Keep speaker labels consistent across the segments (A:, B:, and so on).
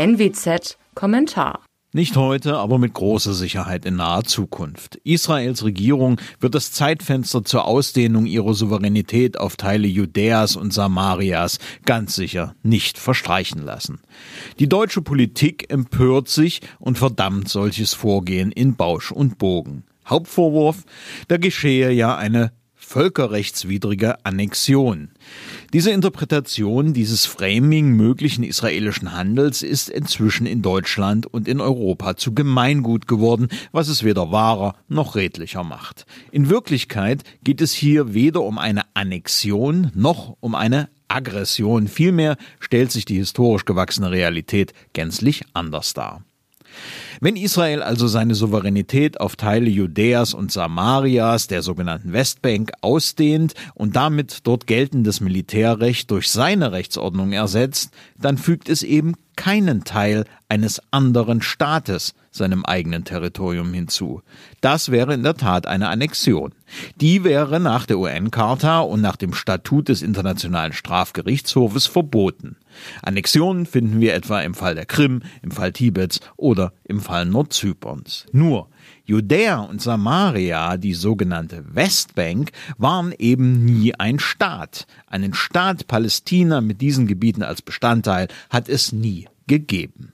A: NWZ Kommentar
B: nicht heute, aber mit großer Sicherheit in naher Zukunft. Israels Regierung wird das Zeitfenster zur Ausdehnung ihrer Souveränität auf Teile Judäas und Samarias ganz sicher nicht verstreichen lassen. Die deutsche Politik empört sich und verdammt solches Vorgehen in Bausch und Bogen. Hauptvorwurf, da geschehe ja eine völkerrechtswidrige Annexion. Diese Interpretation dieses Framing möglichen israelischen Handels ist inzwischen in Deutschland und in Europa zu Gemeingut geworden, was es weder wahrer noch redlicher macht. In Wirklichkeit geht es hier weder um eine Annexion noch um eine Aggression, vielmehr stellt sich die historisch gewachsene Realität gänzlich anders dar. Wenn Israel also seine Souveränität auf Teile Judäas und Samarias, der sogenannten Westbank, ausdehnt und damit dort geltendes Militärrecht durch seine Rechtsordnung ersetzt, dann fügt es eben keinen Teil eines anderen Staates seinem eigenen Territorium hinzu. Das wäre in der Tat eine Annexion. Die wäre nach der UN-Charta und nach dem Statut des Internationalen Strafgerichtshofes verboten. Annexionen finden wir etwa im Fall der Krim, im Fall Tibets oder im Fall Nordzyperns. Nur Judäa und Samaria, die sogenannte Westbank, waren eben nie ein Staat. Einen Staat Palästina mit diesen Gebieten als Bestandteil hat es nie gegeben.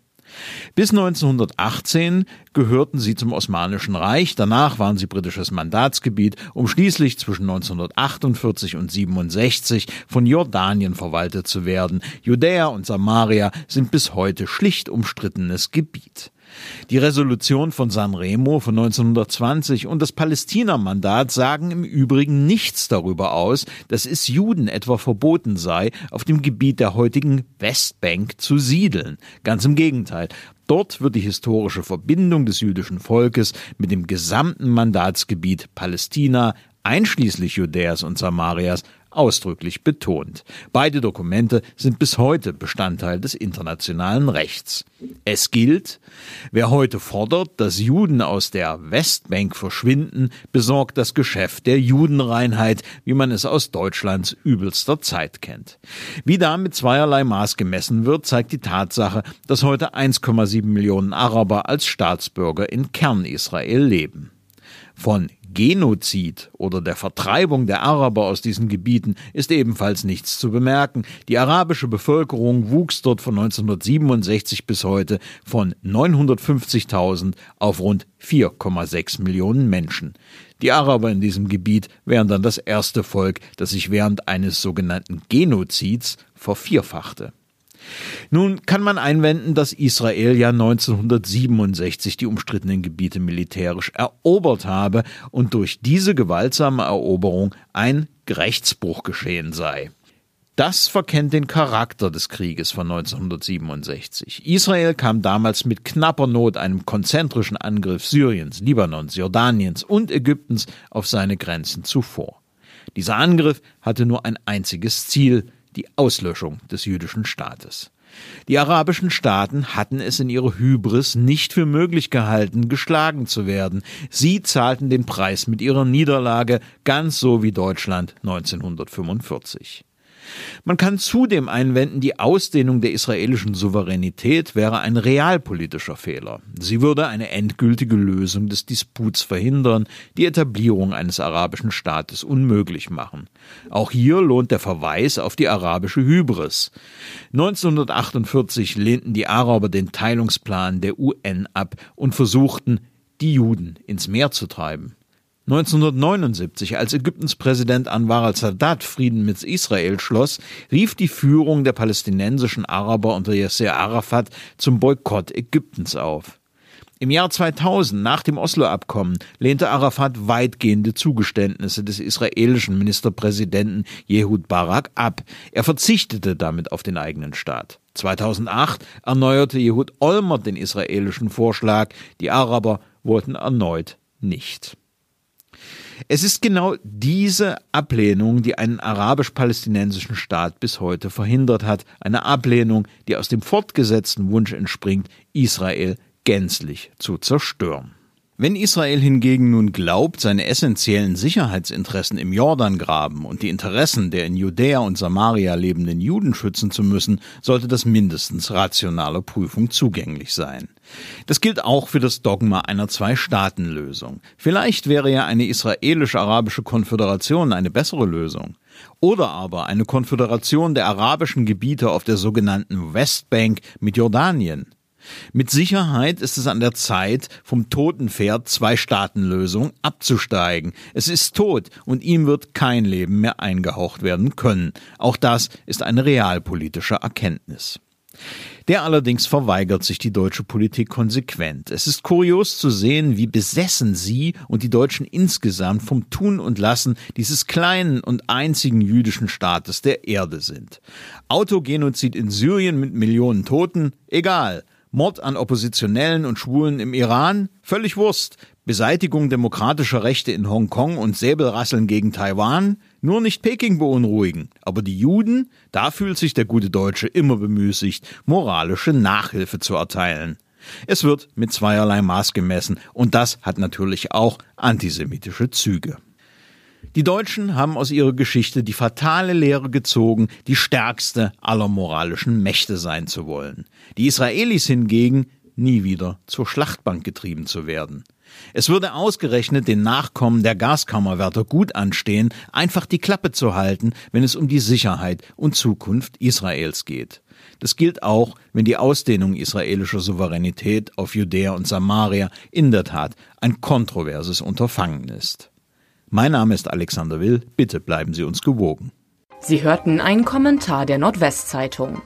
B: Bis 1918 gehörten sie zum Osmanischen Reich, danach waren sie britisches Mandatsgebiet, um schließlich zwischen 1948 und 67 von Jordanien verwaltet zu werden. Judäa und Samaria sind bis heute schlicht umstrittenes Gebiet. Die Resolution von San Remo von 1920 und das Palästina-Mandat sagen im Übrigen nichts darüber aus, dass es Juden etwa verboten sei, auf dem Gebiet der heutigen Westbank zu siedeln. Ganz im Gegenteil. Dort wird die historische Verbindung des jüdischen Volkes mit dem gesamten Mandatsgebiet Palästina einschließlich Judäas und Samarias ausdrücklich betont. Beide Dokumente sind bis heute Bestandteil des internationalen Rechts. Es gilt, wer heute fordert, dass Juden aus der Westbank verschwinden, besorgt das Geschäft der Judenreinheit, wie man es aus Deutschlands übelster Zeit kennt. Wie da mit zweierlei Maß gemessen wird, zeigt die Tatsache, dass heute 1,7 Millionen Araber als Staatsbürger in Kernisrael leben. Von Genozid oder der Vertreibung der Araber aus diesen Gebieten ist ebenfalls nichts zu bemerken. Die arabische Bevölkerung wuchs dort von 1967 bis heute von 950.000 auf rund 4,6 Millionen Menschen. Die Araber in diesem Gebiet wären dann das erste Volk, das sich während eines sogenannten Genozids vervierfachte. Nun kann man einwenden, dass Israel ja 1967 die umstrittenen Gebiete militärisch erobert habe und durch diese gewaltsame Eroberung ein Rechtsbruch geschehen sei. Das verkennt den Charakter des Krieges von 1967. Israel kam damals mit knapper Not einem konzentrischen Angriff Syriens, Libanons, Jordaniens und Ägyptens auf seine Grenzen zuvor. Dieser Angriff hatte nur ein einziges Ziel, die Auslöschung des jüdischen Staates. Die arabischen Staaten hatten es in ihrer Hybris nicht für möglich gehalten, geschlagen zu werden. Sie zahlten den Preis mit ihrer Niederlage, ganz so wie Deutschland 1945. Man kann zudem einwenden, die Ausdehnung der israelischen Souveränität wäre ein realpolitischer Fehler. Sie würde eine endgültige Lösung des Disputs verhindern, die Etablierung eines arabischen Staates unmöglich machen. Auch hier lohnt der Verweis auf die arabische Hybris. 1948 lehnten die Araber den Teilungsplan der UN ab und versuchten, die Juden ins Meer zu treiben. 1979, als Ägyptens Präsident Anwar al-Sadat Frieden mit Israel schloss, rief die Führung der palästinensischen Araber unter Yasser Arafat zum Boykott Ägyptens auf. Im Jahr 2000, nach dem Oslo-Abkommen, lehnte Arafat weitgehende Zugeständnisse des israelischen Ministerpräsidenten Jehud Barak ab. Er verzichtete damit auf den eigenen Staat. 2008 erneuerte Jehud Olmert den israelischen Vorschlag. Die Araber wollten erneut nicht. Es ist genau diese Ablehnung, die einen arabisch-palästinensischen Staat bis heute verhindert hat, eine Ablehnung, die aus dem fortgesetzten Wunsch entspringt, Israel gänzlich zu zerstören. Wenn Israel hingegen nun glaubt, seine essentiellen Sicherheitsinteressen im Jordangraben und die Interessen der in Judäa und Samaria lebenden Juden schützen zu müssen, sollte das mindestens rationaler Prüfung zugänglich sein. Das gilt auch für das Dogma einer Zwei-Staaten-Lösung. Vielleicht wäre ja eine israelisch-arabische Konföderation eine bessere Lösung. Oder aber eine Konföderation der arabischen Gebiete auf der sogenannten Westbank mit Jordanien. Mit Sicherheit ist es an der Zeit, vom toten Pferd Zwei-Staaten-Lösung abzusteigen. Es ist tot und ihm wird kein Leben mehr eingehaucht werden können. Auch das ist eine realpolitische Erkenntnis. Der allerdings verweigert sich die deutsche Politik konsequent. Es ist kurios zu sehen, wie besessen sie und die Deutschen insgesamt vom Tun und Lassen dieses kleinen und einzigen jüdischen Staates der Erde sind. Autogenozid in Syrien mit Millionen Toten? Egal. Mord an Oppositionellen und Schwulen im Iran? Völlig Wurst. Beseitigung demokratischer Rechte in Hongkong und Säbelrasseln gegen Taiwan? Nur nicht Peking beunruhigen. Aber die Juden? Da fühlt sich der gute Deutsche immer bemüßigt, moralische Nachhilfe zu erteilen. Es wird mit zweierlei Maß gemessen und das hat natürlich auch antisemitische Züge. Die Deutschen haben aus ihrer Geschichte die fatale Lehre gezogen, die stärkste aller moralischen Mächte sein zu wollen. Die Israelis hingegen nie wieder zur Schlachtbank getrieben zu werden. Es würde ausgerechnet den Nachkommen der Gaskammerwärter gut anstehen, einfach die Klappe zu halten, wenn es um die Sicherheit und Zukunft Israels geht. Das gilt auch, wenn die Ausdehnung israelischer Souveränität auf Judäa und Samaria in der Tat ein kontroverses Unterfangen ist. Mein Name ist Alexander Will. Bitte bleiben Sie uns gewogen.
A: Sie hörten einen Kommentar der Nordwestzeitung.